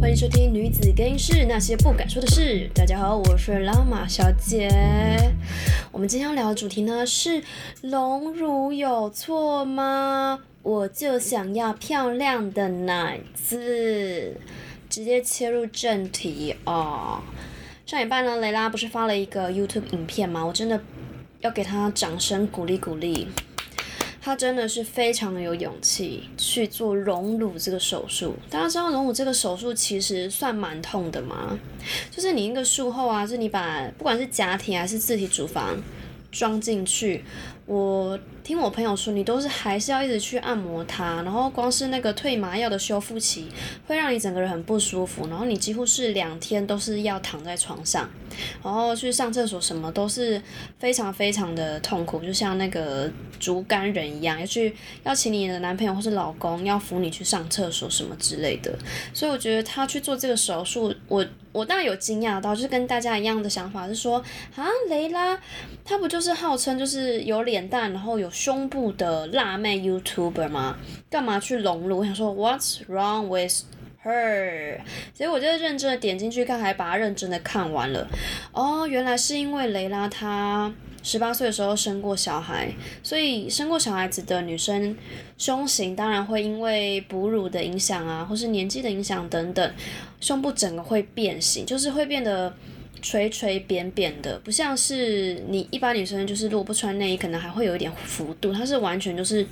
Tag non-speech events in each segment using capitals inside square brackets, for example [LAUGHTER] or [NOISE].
欢迎收听《女子更衣室那些不敢说的事》。大家好，我是拉玛小姐。我们今天要聊的主题呢是隆乳有错吗？我就想要漂亮的奶子。直接切入正题哦。上一半呢，雷拉不是发了一个 YouTube 影片吗？我真的要给她掌声鼓励鼓励。他真的是非常的有勇气去做隆乳这个手术。大家知道隆乳这个手术其实算蛮痛的吗？就是你那个术后啊，是你把不管是假体还是自体乳房装进去，我。听我朋友说，你都是还是要一直去按摩它，然后光是那个退麻药的修复期，会让你整个人很不舒服，然后你几乎是两天都是要躺在床上，然后去上厕所什么都是非常非常的痛苦，就像那个竹竿人一样，要去要请你的男朋友或是老公要扶你去上厕所什么之类的，所以我觉得他去做这个手术，我我当然有惊讶到，就是跟大家一样的想法，是说啊，雷拉，他不就是号称就是有脸蛋，然后有。胸部的辣妹 YouTuber 吗？干嘛去隆乳？我想说，What's wrong with her？所以我就认真的点进去看，还把它认真的看完了。哦，原来是因为雷拉她十八岁的时候生过小孩，所以生过小孩子的女生胸型当然会因为哺乳的影响啊，或是年纪的影响等等，胸部整个会变形，就是会变得。垂垂扁扁的，不像是你一般女生，就是如果不穿内衣，可能还会有一点幅度。它是完全就是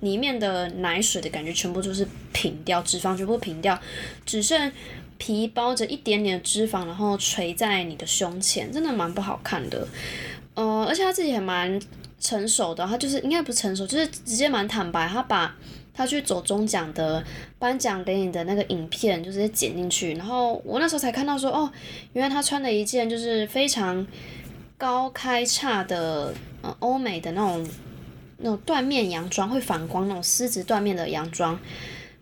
里面的奶水的感觉，全部就是平掉，脂肪全部平掉，只剩皮包着一点点脂肪，然后垂在你的胸前，真的蛮不好看的。呃，而且他自己还蛮成熟的，他就是应该不成熟，就是直接蛮坦白，他把。他去走中奖的颁奖典礼的那个影片，就直接剪进去，然后我那时候才看到说，哦，原来他穿的一件就是非常高开叉的，呃，欧美的那种那种缎面洋装，会反光那种丝质缎面的洋装，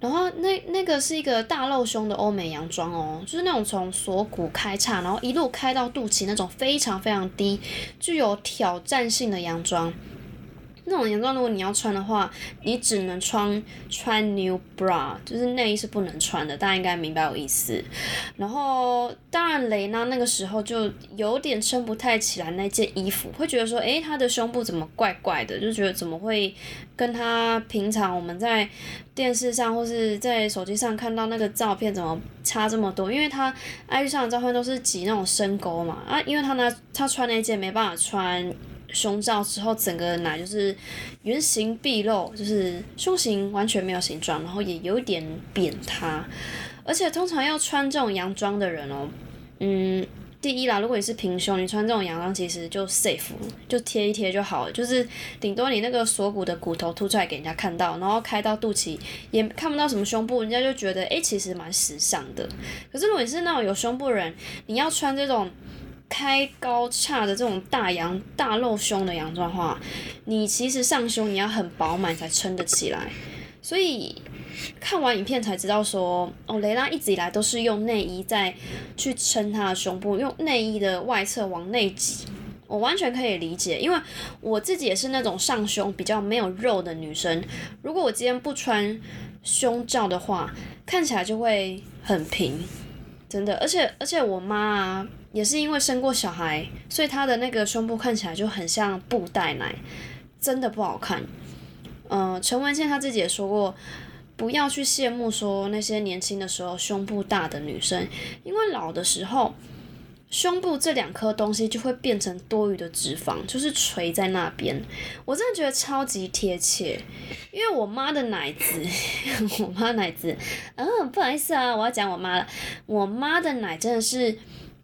然后那那个是一个大露胸的欧美洋装哦，就是那种从锁骨开叉，然后一路开到肚脐那种非常非常低，具有挑战性的洋装。那种洋装，如果你要穿的话，你只能穿穿 new bra，就是内衣是不能穿的。大家应该明白我意思。然后，当然雷娜那个时候就有点撑不太起来那件衣服，会觉得说，诶，她的胸部怎么怪怪的？就觉得怎么会跟她平常我们在电视上或是在手机上看到那个照片怎么差这么多？因为她 IG 上的照片都是挤那种深沟嘛，啊，因为她那她穿那件没办法穿。胸罩之后，整个奶就是圆形毕露，就是胸型完全没有形状，然后也有点扁塌。而且通常要穿这种洋装的人哦，嗯，第一啦，如果你是平胸，你穿这种洋装其实就 safe，就贴一贴就好了，就是顶多你那个锁骨的骨头凸出来给人家看到，然后开到肚脐也看不到什么胸部，人家就觉得诶，其实蛮时尚的。可是如果你是那种有胸部人，你要穿这种。开高叉的这种大洋大露胸的洋装的话，你其实上胸你要很饱满才撑得起来。所以看完影片才知道说，哦，雷拉一直以来都是用内衣在去撑她的胸部，用内衣的外侧往内挤。我完全可以理解，因为我自己也是那种上胸比较没有肉的女生。如果我今天不穿胸罩的话，看起来就会很平，真的。而且而且我妈啊。也是因为生过小孩，所以她的那个胸部看起来就很像布袋奶，真的不好看。嗯，陈文茜她自己也说过，不要去羡慕说那些年轻的时候胸部大的女生，因为老的时候，胸部这两颗东西就会变成多余的脂肪，就是垂在那边。我真的觉得超级贴切，因为我妈的奶子，[LAUGHS] 我妈奶子，嗯，不好意思啊，我要讲我妈了，我妈的奶真的是。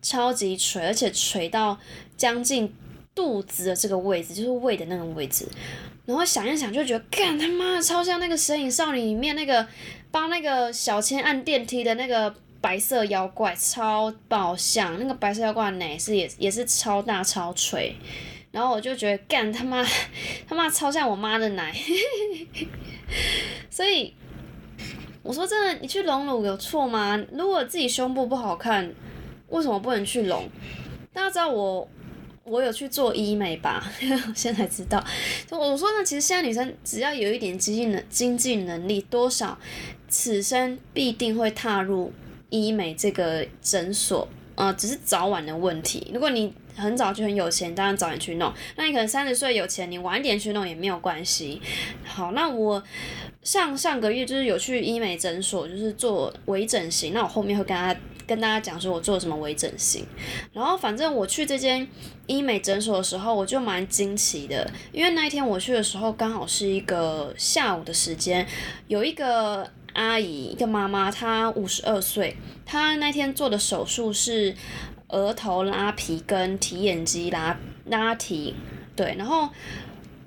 超级垂，而且垂到将近肚子的这个位置，就是胃的那个位置。然后想一想，就觉得，干他妈超像那个《神隐少女》里面那个帮那个小千按电梯的那个白色妖怪，超爆像。那个白色妖怪的奶是也也是超大超垂。然后我就觉得，干他妈他妈超像我妈的奶。[LAUGHS] 所以我说真的，你去隆乳有错吗？如果自己胸部不好看。为什么不能去隆？大家知道我我有去做医美吧，我 [LAUGHS] 现在知道。就我说呢，其实现在女生只要有一点经济能经济能力，多少此生必定会踏入医美这个诊所，呃，只是早晚的问题。如果你很早就很有钱，当然早点去弄。那你可能三十岁有钱，你晚点去弄也没有关系。好，那我上上个月就是有去医美诊所，就是做微整形。那我后面会跟他跟大家讲说我做了什么微整形。然后反正我去这间医美诊所的时候，我就蛮惊奇的，因为那一天我去的时候刚好是一个下午的时间，有一个阿姨，一个妈妈，她五十二岁，她那天做的手术是。额头拉皮跟提眼肌拉拉提，对，然后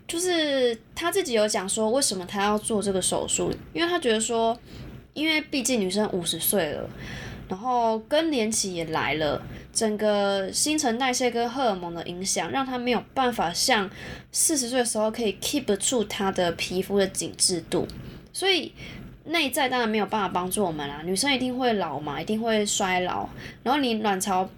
就是他自己有讲说，为什么他要做这个手术？因为他觉得说，因为毕竟女生五十岁了，然后更年期也来了，整个新陈代谢跟荷尔蒙的影响，让他没有办法像四十岁的时候可以 keep 住他的皮肤的紧致度，所以内在当然没有办法帮助我们啦。女生一定会老嘛，一定会衰老，然后你卵巢。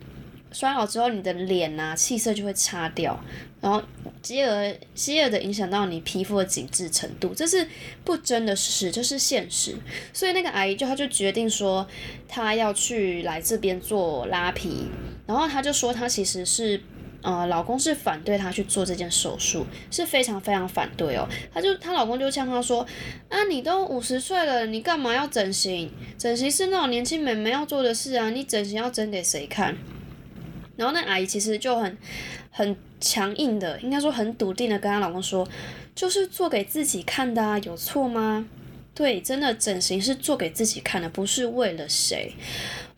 衰老之后，你的脸啊气色就会差掉，然后继而继而的影响到你皮肤的紧致程度，这是不争的事实，这是现实。所以那个阿姨就她就决定说，她要去来这边做拉皮，然后她就说她其实是呃老公是反对她去做这件手术，是非常非常反对哦。她就她老公就向她说，啊你都五十岁了，你干嘛要整形？整形是那种年轻美眉要做的事啊，你整形要整给谁看？然后那阿姨其实就很很强硬的，应该说很笃定的跟她老公说，就是做给自己看的啊，有错吗？对，真的整形是做给自己看的，不是为了谁。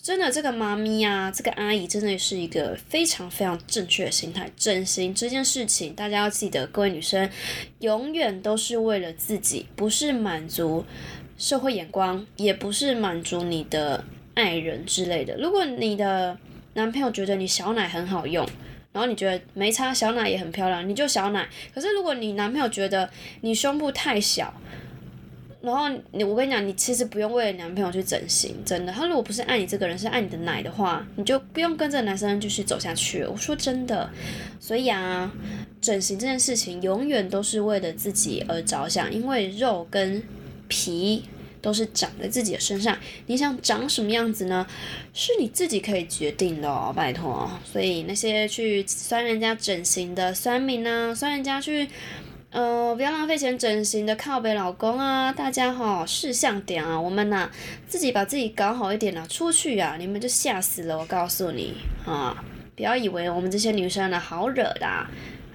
真的，这个妈咪啊，这个阿姨真的是一个非常非常正确的心态。整形这件事情，大家要记得，各位女生永远都是为了自己，不是满足社会眼光，也不是满足你的爱人之类的。如果你的男朋友觉得你小奶很好用，然后你觉得没差，小奶也很漂亮，你就小奶。可是如果你男朋友觉得你胸部太小，然后你我跟你讲，你其实不用为了男朋友去整形，真的。他如果不是爱你这个人，是爱你的奶的话，你就不用跟这个男生继续走下去。我说真的，所以啊，整形这件事情永远都是为了自己而着想，因为肉跟皮。都是长在自己的身上，你想长什么样子呢？是你自己可以决定的哦，拜托。所以那些去酸人家整形的酸民啊，酸人家去，呃，不要浪费钱整形的靠北老公啊，大家哈事项点啊，我们呐自己把自己搞好一点啊，出去啊，你们就吓死了，我告诉你啊，不要以为我们这些女生呢好惹的。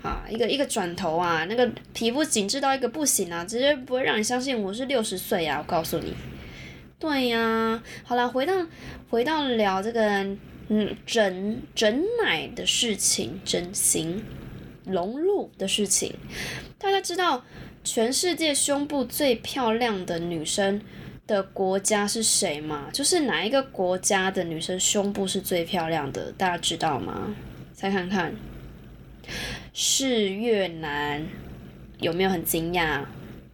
啊，一个一个转头啊，那个皮肤紧致到一个不行啊，直接不会让你相信我是六十岁啊！我告诉你，对呀，好了，回到回到聊这个嗯整整奶的事情，整形隆乳的事情，大家知道全世界胸部最漂亮的女生的国家是谁吗？就是哪一个国家的女生胸部是最漂亮的？大家知道吗？再看看。是越南，有没有很惊讶？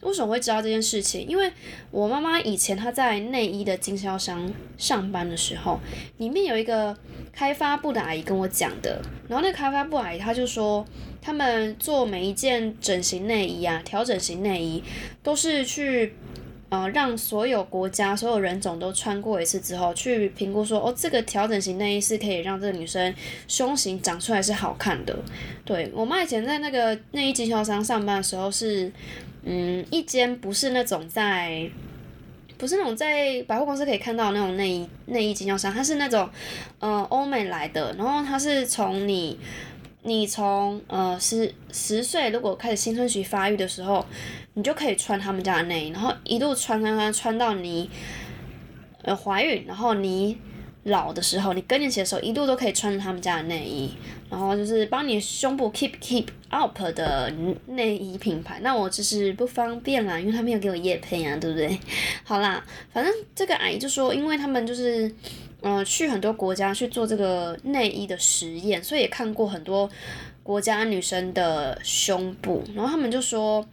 为什么会知道这件事情？因为我妈妈以前她在内衣的经销商上班的时候，里面有一个开发部的阿姨跟我讲的。然后那个开发部阿姨她就说，他们做每一件整形内衣啊，调整型内衣，都是去。呃，让所有国家、所有人种都穿过一次之后，去评估说，哦，这个调整型内衣是可以让这个女生胸型长出来是好看的。对我妈以前在那个内衣经销商上班的时候，是，嗯，一间不是那种在，不是那种在百货公司可以看到那种内衣内衣经销商，它是那种，呃，欧美来的，然后它是从你。你从呃十十岁如果开始青春期发育的时候，你就可以穿他们家的内衣，然后一路穿穿穿穿到你呃怀孕，然后你老的时候，你更年期的时候，一路都可以穿他们家的内衣，然后就是帮你胸部 keep keep up 的内衣品牌。那我就是不方便啦，因为他没有给我叶配啊，对不对？好啦，反正这个阿姨就说，因为他们就是。嗯，去很多国家去做这个内衣的实验，所以也看过很多国家女生的胸部，然后他们就说，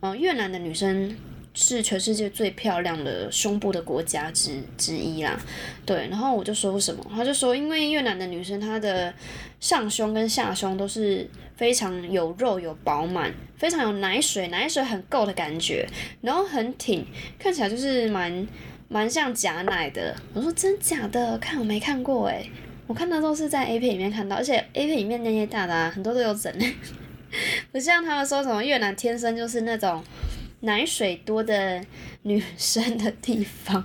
嗯，越南的女生是全世界最漂亮的胸部的国家之之一啦。对，然后我就说什么，他就说，因为越南的女生她的上胸跟下胸都是非常有肉有饱满，非常有奶水，奶水很够的感觉，然后很挺，看起来就是蛮蛮像假奶的。我说真假的，看我没看过哎，我看到都是在 A 片里面看到，而且 A 片里面那些大大很多都有整。[LAUGHS] 不像他们说什么越南天生就是那种奶水多的女生的地方，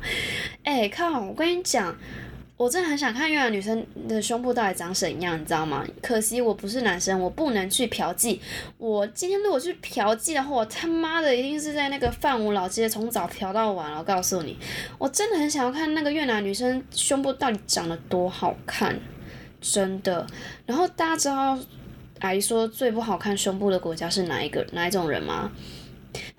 哎，靠！我跟你讲，我真的很想看越南女生的胸部到底长怎样，你知道吗？可惜我不是男生，我不能去嫖妓。我今天如果去嫖妓的话，我他妈的一定是在那个范武老街从早嫖到晚。我告诉你，我真的很想要看那个越南女生胸部到底长得多好看，真的。然后大家知道。阿姨说最不好看胸部的国家是哪一个哪一种人吗？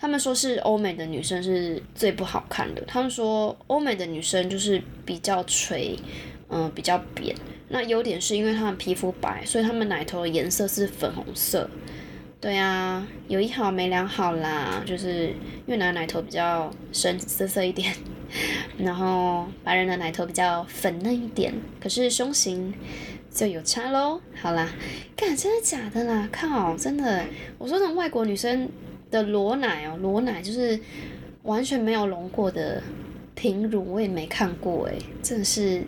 他们说是欧美的女生是最不好看的。他们说欧美的女生就是比较垂，嗯，比较扁。那优点是因为她们皮肤白，所以她们奶头颜色是粉红色。对啊，有一好没两好啦，就是越南奶头比较深色色一点，[LAUGHS] 然后白人的奶头比较粉嫩一点。可是胸型。就有差喽，好啦，看真的假的啦？靠，真的，我说那种外国女生的裸奶哦，裸奶就是完全没有隆过的平乳，我也没看过诶，真的是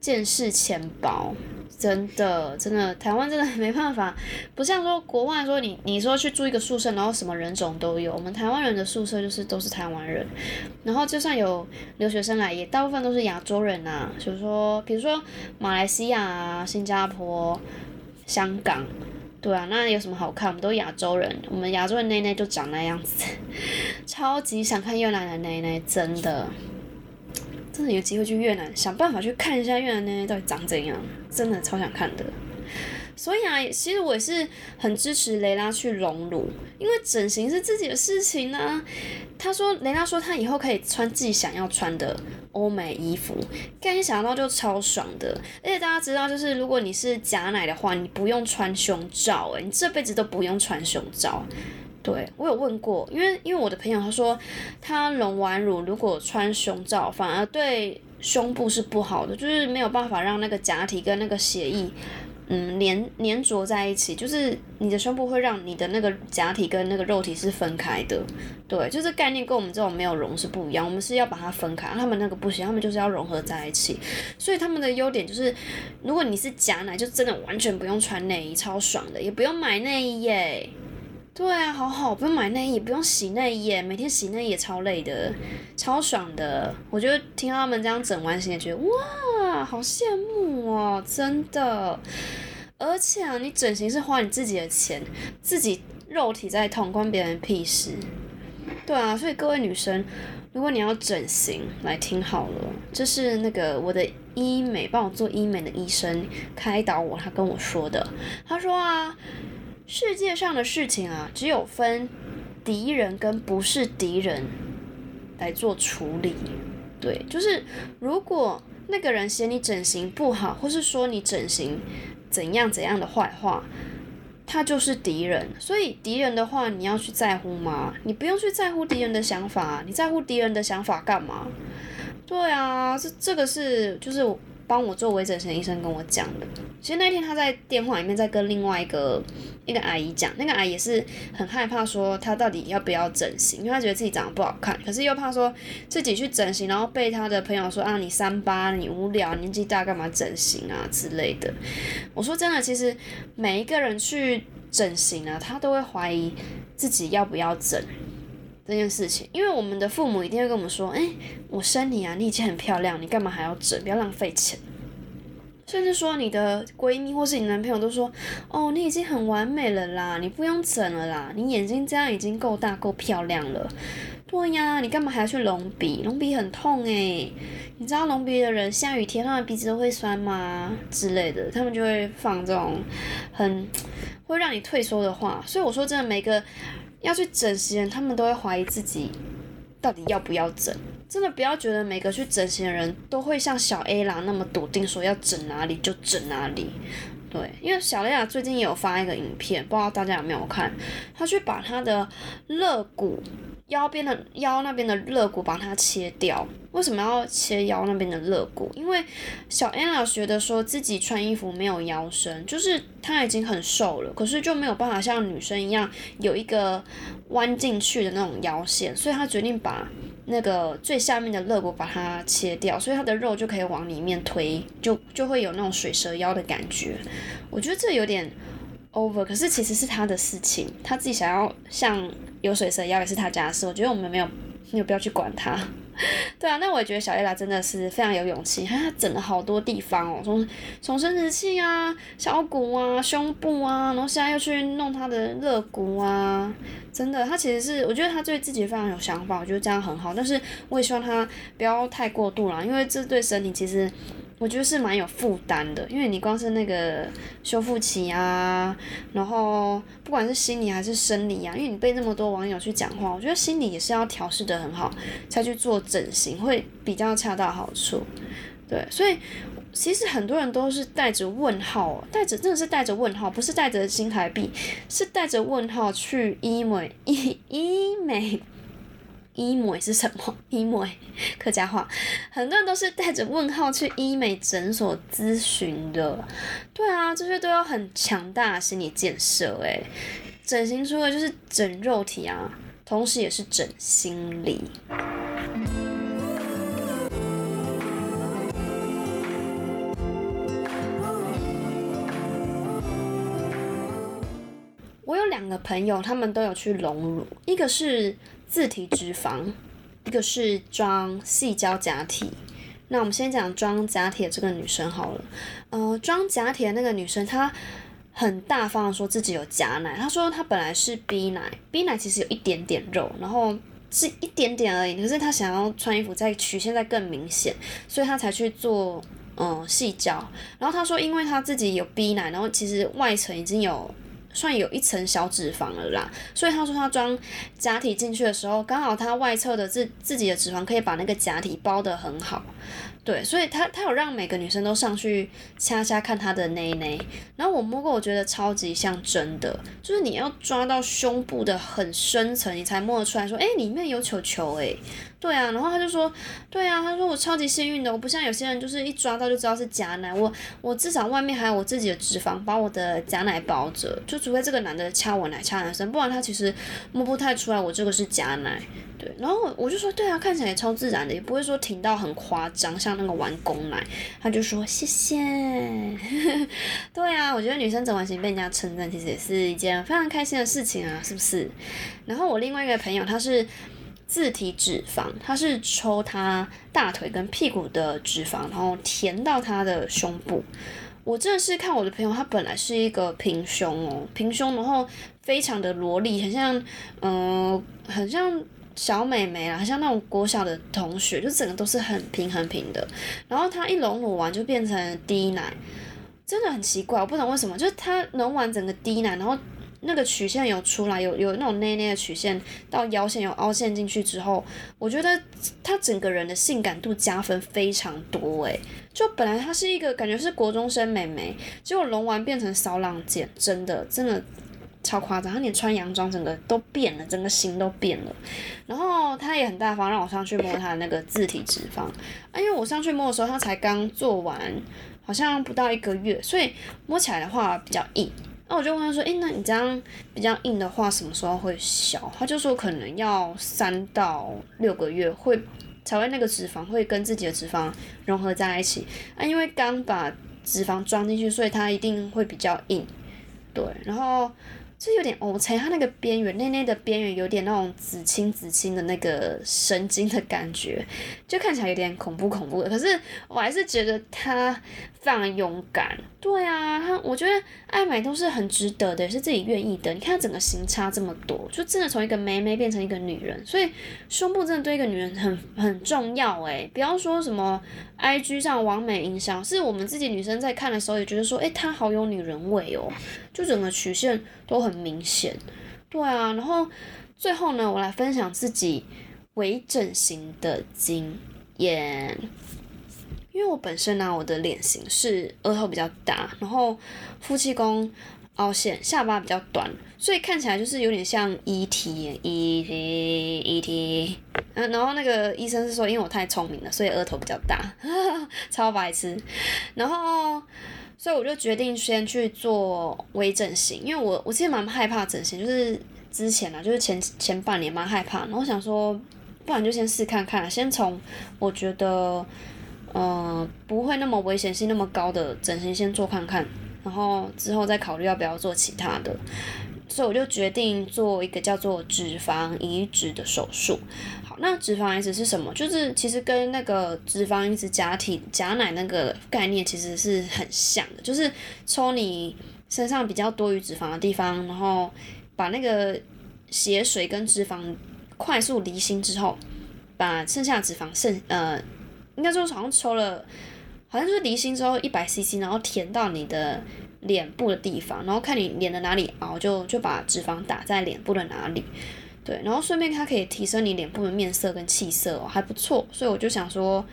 见识浅薄。真的，真的，台湾真的 [LAUGHS] 没办法，不像说国外说你你说去住一个宿舍，然后什么人种都有。我们台湾人的宿舍就是都是台湾人，然后就算有留学生来，也大部分都是亚洲人呐。比如说，比如说马来西亚啊、新加坡、香港，对啊，那有什么好看？我们都亚洲人，我们亚洲人内内就长那样子，[LAUGHS] 超级想看越南的奶奶，真的。真的有机会去越南，想办法去看一下越南奶奶到底长怎样，真的超想看的。所以啊，其实我也是很支持雷拉去隆乳，因为整形是自己的事情呢。他说，雷拉说他以后可以穿自己想要穿的欧美衣服，刚一想到就超爽的。而且大家知道，就是如果你是假奶的话，你不用穿胸罩，诶，你这辈子都不用穿胸罩。对我有问过，因为因为我的朋友他说，他隆完乳如果穿胸罩，反而对胸部是不好的，就是没有办法让那个假体跟那个血液，嗯，粘粘着在一起，就是你的胸部会让你的那个假体跟那个肉体是分开的。对，就是概念跟我们这种没有融是不一样，我们是要把它分开，他们那个不行，他们就是要融合在一起。所以他们的优点就是，如果你是假奶，就真的完全不用穿内衣，超爽的，也不用买内衣耶。对啊，好好，不用买内衣，不用洗内衣，每天洗内衣也超累的，超爽的。我觉得听到他们这样整完，心也觉得哇，好羡慕哦，真的。而且啊，你整形是花你自己的钱，自己肉体在痛，关别人屁事。对啊，所以各位女生，如果你要整形，来听好了，这是那个我的医美帮我做医美的医生开导我，他跟我说的。他说啊。世界上的事情啊，只有分敌人跟不是敌人来做处理。对，就是如果那个人嫌你整形不好，或是说你整形怎样怎样的坏话，他就是敌人。所以敌人的话，你要去在乎吗？你不用去在乎敌人的想法，你在乎敌人的想法干嘛？对啊，这这个是就是。帮我做微整形医生跟我讲的，其实那天他在电话里面在跟另外一个一个阿姨讲，那个阿姨是很害怕说他到底要不要整形，因为他觉得自己长得不好看，可是又怕说自己去整形，然后被他的朋友说啊你三八你无聊年纪大干嘛整形啊之类的。我说真的，其实每一个人去整形啊，他都会怀疑自己要不要整。这件事情，因为我们的父母一定会跟我们说：“哎，我生你啊，你已经很漂亮，你干嘛还要整？不要浪费钱。”甚至说你的闺蜜或是你男朋友都说：“哦，你已经很完美了啦，你不用整了啦，你眼睛这样已经够大够漂亮了。”对呀，你干嘛还要去隆鼻？隆鼻很痛诶，你知道隆鼻的人下雨天他的鼻子都会酸吗？之类的，他们就会放这种很 [TSK] 会让你退缩的话。所以我说真的，每个。要去整形，他们都会怀疑自己到底要不要整。真的不要觉得每个去整形的人都会像小 A 啦那么笃定，说要整哪里就整哪里。对，因为小 A 啊最近也有发一个影片，不知道大家有没有看？他去把他的肋骨腰边的腰那边的肋骨把它切掉。为什么要切腰那边的肋骨？因为小 Anna 觉得说自己穿衣服没有腰身，就是她已经很瘦了，可是就没有办法像女生一样有一个弯进去的那种腰线，所以她决定把那个最下面的肋骨把它切掉，所以她的肉就可以往里面推，就就会有那种水蛇腰的感觉。我觉得这有点 over，可是其实是他的事情，他自己想要像有水蛇腰也是他家的事，我觉得我们没有没有必要去管他。[LAUGHS] 对啊，那我也觉得小叶拉真的是非常有勇气，他整了好多地方哦，从从生殖器啊、小骨啊、胸部啊，然后现在又去弄她的肋骨啊，真的，她其实是我觉得她对自己非常有想法，我觉得这样很好，但是我也希望她不要太过度了，因为这对身体其实。我觉得是蛮有负担的，因为你光是那个修复期啊，然后不管是心理还是生理啊，因为你被那么多网友去讲话，我觉得心理也是要调试的很好，才去做整形会比较恰到好处。对，所以其实很多人都是带着问号，带着真的是带着问号，不是带着新台币，是带着问号去医美医医美。[LAUGHS] 医美是什么？医美 [LAUGHS] 客家话，很多人都是带着问号去医美诊所咨询的。对啊，这些都要很强大的心理建设诶。整形除了就是整肉体啊，同时也是整心理。我有两个朋友，他们都有去隆乳，一个是。自体脂肪，一个是装细胶假体。那我们先讲装假体的这个女生好了。呃，装假体的那个女生，她很大方的说自己有假奶。她说她本来是 B 奶，B 奶其实有一点点肉，然后是一点点而已。可是她想要穿衣服再曲线再更明显，所以她才去做嗯细胶。然后她说，因为她自己有 B 奶，然后其实外层已经有。算有一层小脂肪了啦，所以他说他装假体进去的时候，刚好他外侧的自自己的脂肪可以把那个假体包得很好，对，所以他他有让每个女生都上去掐掐看他的内内，然后我摸过，我觉得超级像真的，就是你要抓到胸部的很深层，你才摸得出来说，哎，里面有球球，哎。对啊，然后他就说，对啊，他说我超级幸运的，我不像有些人就是一抓到就知道是假奶，我我至少外面还有我自己的脂肪把我的假奶包着，就除非这个男的掐我奶掐男生，不然他其实摸不太出来我这个是假奶。对，然后我就说，对啊，看起来也超自然的，也不会说挺到很夸张，像那个玩公奶。他就说谢谢。[LAUGHS] 对啊，我觉得女生整完型被人家称赞，其实也是一件非常开心的事情啊，是不是？然后我另外一个朋友他是。自体脂肪，它是抽他大腿跟屁股的脂肪，然后填到他的胸部。我真的是看我的朋友，他本来是一个平胸哦，平胸，然后非常的萝莉，很像，嗯，很像小美眉啊，很像那种国小的同学，就整个都是很平很平的。然后他一隆乳完就变成低奶，真的很奇怪，我不懂为什么，就是他隆完整个低奶，然后。那个曲线有出来，有有那种内内的曲线到腰线有凹陷进去之后，我觉得她整个人的性感度加分非常多诶，就本来她是一个感觉是国中生美眉，结果隆完变成骚浪贱，真的真的超夸张。她连穿洋装整个都变了，整个型都变了。然后她也很大方，让我上去摸她的那个自体脂肪，啊，因为我上去摸的时候她才刚做完，好像不到一个月，所以摸起来的话比较硬。那我就问他说：“诶，那你这样比较硬的话，什么时候会消？”他就说：“可能要三到六个月会才会那个脂肪会跟自己的脂肪融合在一起啊，因为刚把脂肪装进去，所以它一定会比较硬。对，然后。”是有点哦，猜它那个边缘，内内的边缘有点那种紫青紫青的那个神经的感觉，就看起来有点恐怖恐怖的。可是我还是觉得他非常勇敢。对啊，他我觉得爱美都是很值得的，是自己愿意的。你看整个型差这么多，就真的从一个妹妹变成一个女人，所以胸部真的对一个女人很很重要诶，不要说什么 I G 上完美影响，是我们自己女生在看的时候也觉得说，诶，她好有女人味哦，就整个曲线都很。明显，对啊，然后最后呢，我来分享自己微整形的经验。因为我本身呢，我的脸型是额头比较大，然后夫妻宫凹陷，下巴比较短，所以看起来就是有点像 E.T. E.T. E.T. 嗯，然后那个医生是说，因为我太聪明了，所以额头比较大，[LAUGHS] 超白痴。然后，所以我就决定先去做微整形，因为我我其实蛮害怕整形，就是之前啊，就是前前半年蛮害怕，然后想说，不然就先试看看，先从我觉得，嗯，不会那么危险性那么高的整形先做看看。然后之后再考虑要不要做其他的，所以我就决定做一个叫做脂肪移植的手术。那脂肪移植是什么？就是其实跟那个脂肪移植假体假奶那个概念其实是很像的，就是抽你身上比较多余脂肪的地方，然后把那个血水跟脂肪快速离心之后，把剩下脂肪剩呃，应该说好像抽了。好像就是离心之后一百 CC，然后填到你的脸部的地方，然后看你脸的哪里凹，就就把脂肪打在脸部的哪里，对，然后顺便它可以提升你脸部的面色跟气色哦，还不错，所以我就想说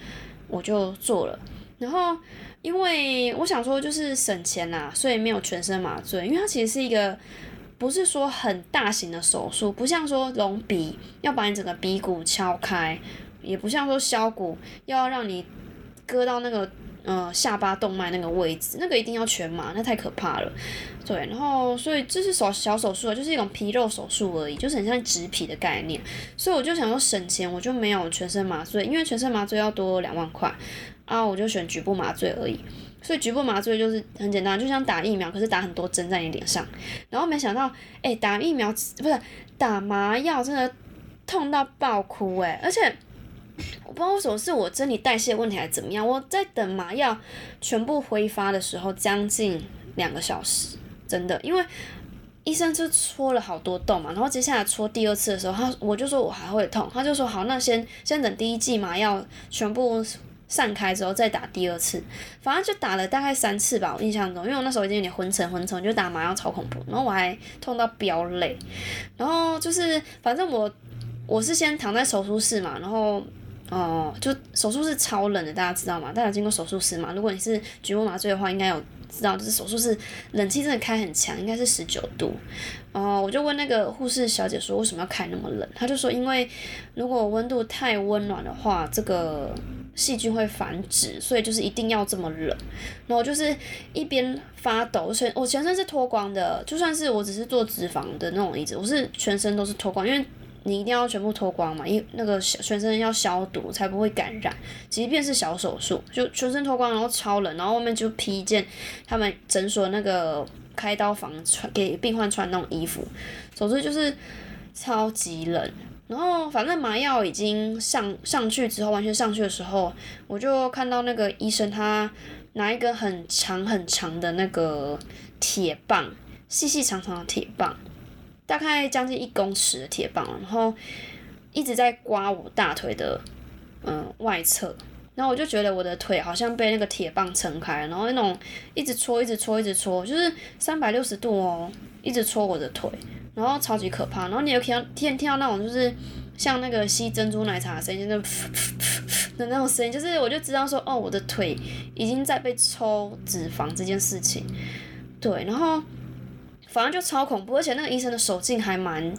我就做了，然后因为我想说就是省钱啦，所以没有全身麻醉，因为它其实是一个不是说很大型的手术，不像说隆鼻要把你整个鼻骨敲开，也不像说削骨要让你割到那个。呃，下巴动脉那个位置，那个一定要全麻，那太可怕了。对，然后所以这是手小手术，就是一种皮肉手术而已，就是很像植皮的概念。所以我就想说省钱，我就没有全身麻醉，因为全身麻醉要多两万块啊，我就选局部麻醉而已。所以局部麻醉就是很简单，就像打疫苗，可是打很多针在你脸上。然后没想到，哎，打疫苗不是打麻药，真的痛到爆哭哎，而且。[LAUGHS] 我不知道为什么是我生理代谢问题还是怎么样，我在等麻药全部挥发的时候，将近两个小时，真的，因为医生就戳了好多洞嘛，然后接下来戳第二次的时候，他我就说我还会痛，他就说好，那先先等第一剂麻药全部散开之后再打第二次，反正就打了大概三次吧，我印象中，因为我那时候已经有点昏沉昏沉，就打麻药超恐怖，然后我还痛到飙泪，然后就是反正我我是先躺在手术室嘛，然后。哦，就手术室超冷的，大家知道吗？大家经过手术室嘛？如果你是局部麻醉的话，应该有知道，就是手术室冷气真的开很强，应该是十九度。哦，我就问那个护士小姐说，为什么要开那么冷？她就说，因为如果温度太温暖的话，这个细菌会繁殖，所以就是一定要这么冷。然后就是一边发抖，全我全身是脱光的，就算是我只是做脂肪的那种移植，我是全身都是脱光，因为。你一定要全部脱光嘛，因为那个全身要消毒才不会感染。即便是小手术，就全身脱光，然后超冷，然后外面就披一件他们诊所那个开刀房穿给病患穿那种衣服。总之就是超级冷。然后反正麻药已经上上去之后，完全上去的时候，我就看到那个医生他拿一根很长很长的那个铁棒，细细长长的铁棒。大概将近一公尺的铁棒，然后一直在刮我大腿的嗯外侧，然后我就觉得我的腿好像被那个铁棒撑开，然后那种一直搓，一直搓，一直搓，就是三百六十度哦，一直搓我的腿，然后超级可怕。然后你有听到听听到那种就是像那个吸珍珠奶茶的声音，就的 [LAUGHS] 那种声音，就是我就知道说哦，我的腿已经在被抽脂肪这件事情，对，然后。反正就超恐怖，而且那个医生的手劲还蛮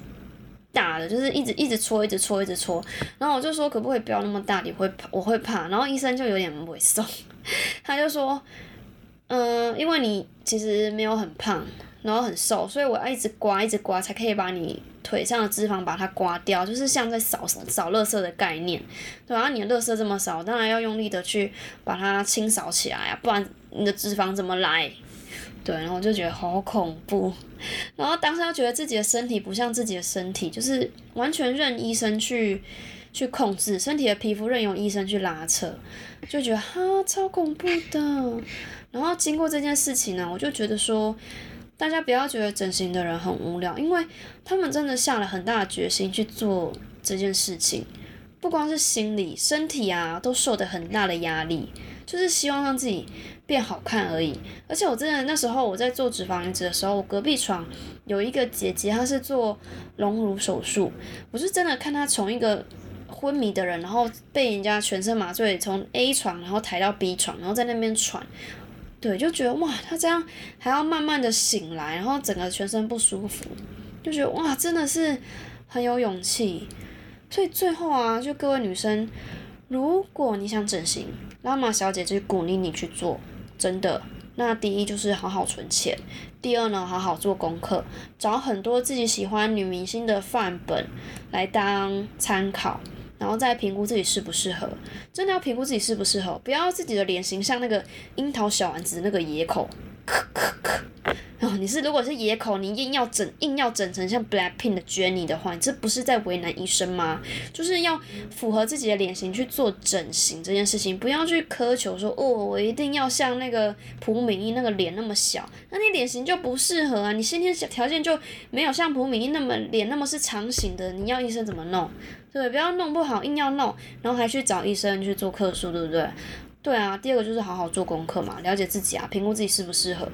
大的，就是一直一直搓，一直搓，一直搓。然后我就说可不可以不要那么大，你会，我会怕。然后医生就有点猥琐，[LAUGHS] 他就说，嗯，因为你其实没有很胖，然后很瘦，所以我要一直刮，一直刮，才可以把你腿上的脂肪把它刮掉，就是像在扫扫垃圾的概念。对啊，你的垃圾这么少，当然要用力的去把它清扫起来啊，不然你的脂肪怎么来？对，然后我就觉得好恐怖，然后当时又觉得自己的身体不像自己的身体，就是完全任医生去去控制身体的皮肤，任由医生去拉扯，就觉得哈超恐怖的。然后经过这件事情呢，我就觉得说，大家不要觉得整形的人很无聊，因为他们真的下了很大的决心去做这件事情，不光是心理、身体啊，都受的很大的压力，就是希望让自己。变好看而已，而且我真的那时候我在做脂肪移植的时候，我隔壁床有一个姐姐，她是做隆乳手术，我是真的看她从一个昏迷的人，然后被人家全身麻醉从 A 床然后抬到 B 床，然后在那边喘，对，就觉得哇，他这样还要慢慢的醒来，然后整个全身不舒服，就觉得哇，真的是很有勇气。所以最后啊，就各位女生，如果你想整形，拉玛小姐就鼓励你去做，真的。那第一就是好好存钱，第二呢，好好做功课，找很多自己喜欢女明星的范本来当参考，然后再评估自己适不适合。真的要评估自己适不适合，不要自己的脸型像那个樱桃小丸子那个野口。[LAUGHS] 哦，你是如果是野口，你硬要整硬要整成像 Blackpink 的 Jennie 的话，你这不是在为难医生吗？就是要符合自己的脸型去做整形这件事情，不要去苛求说哦，我一定要像那个朴敏英那个脸那么小，那你脸型就不适合啊，你先天条件就没有像朴敏英那么脸那么是长形的，你要医生怎么弄？对，不要弄不好硬要弄，然后还去找医生去做客数，对不对？对啊，第二个就是好好做功课嘛，了解自己啊，评估自己适不适合。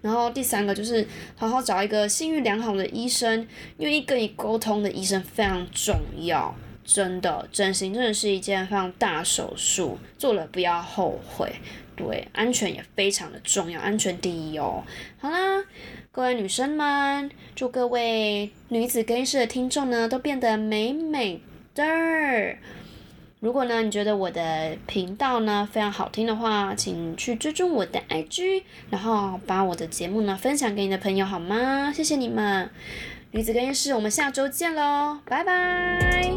然后第三个就是好好找一个信誉良好的医生，愿意跟你沟通的医生非常重要。真的，整形真的是一件非常大手术，做了不要后悔。对，安全也非常的重要，安全第一哦。好啦，各位女生们，祝各位女子更衣室的听众呢都变得美美的。如果呢，你觉得我的频道呢非常好听的话，请去追踪我的 IG，然后把我的节目呢分享给你的朋友好吗？谢谢你们，女子更衣室，我们下周见喽，拜拜。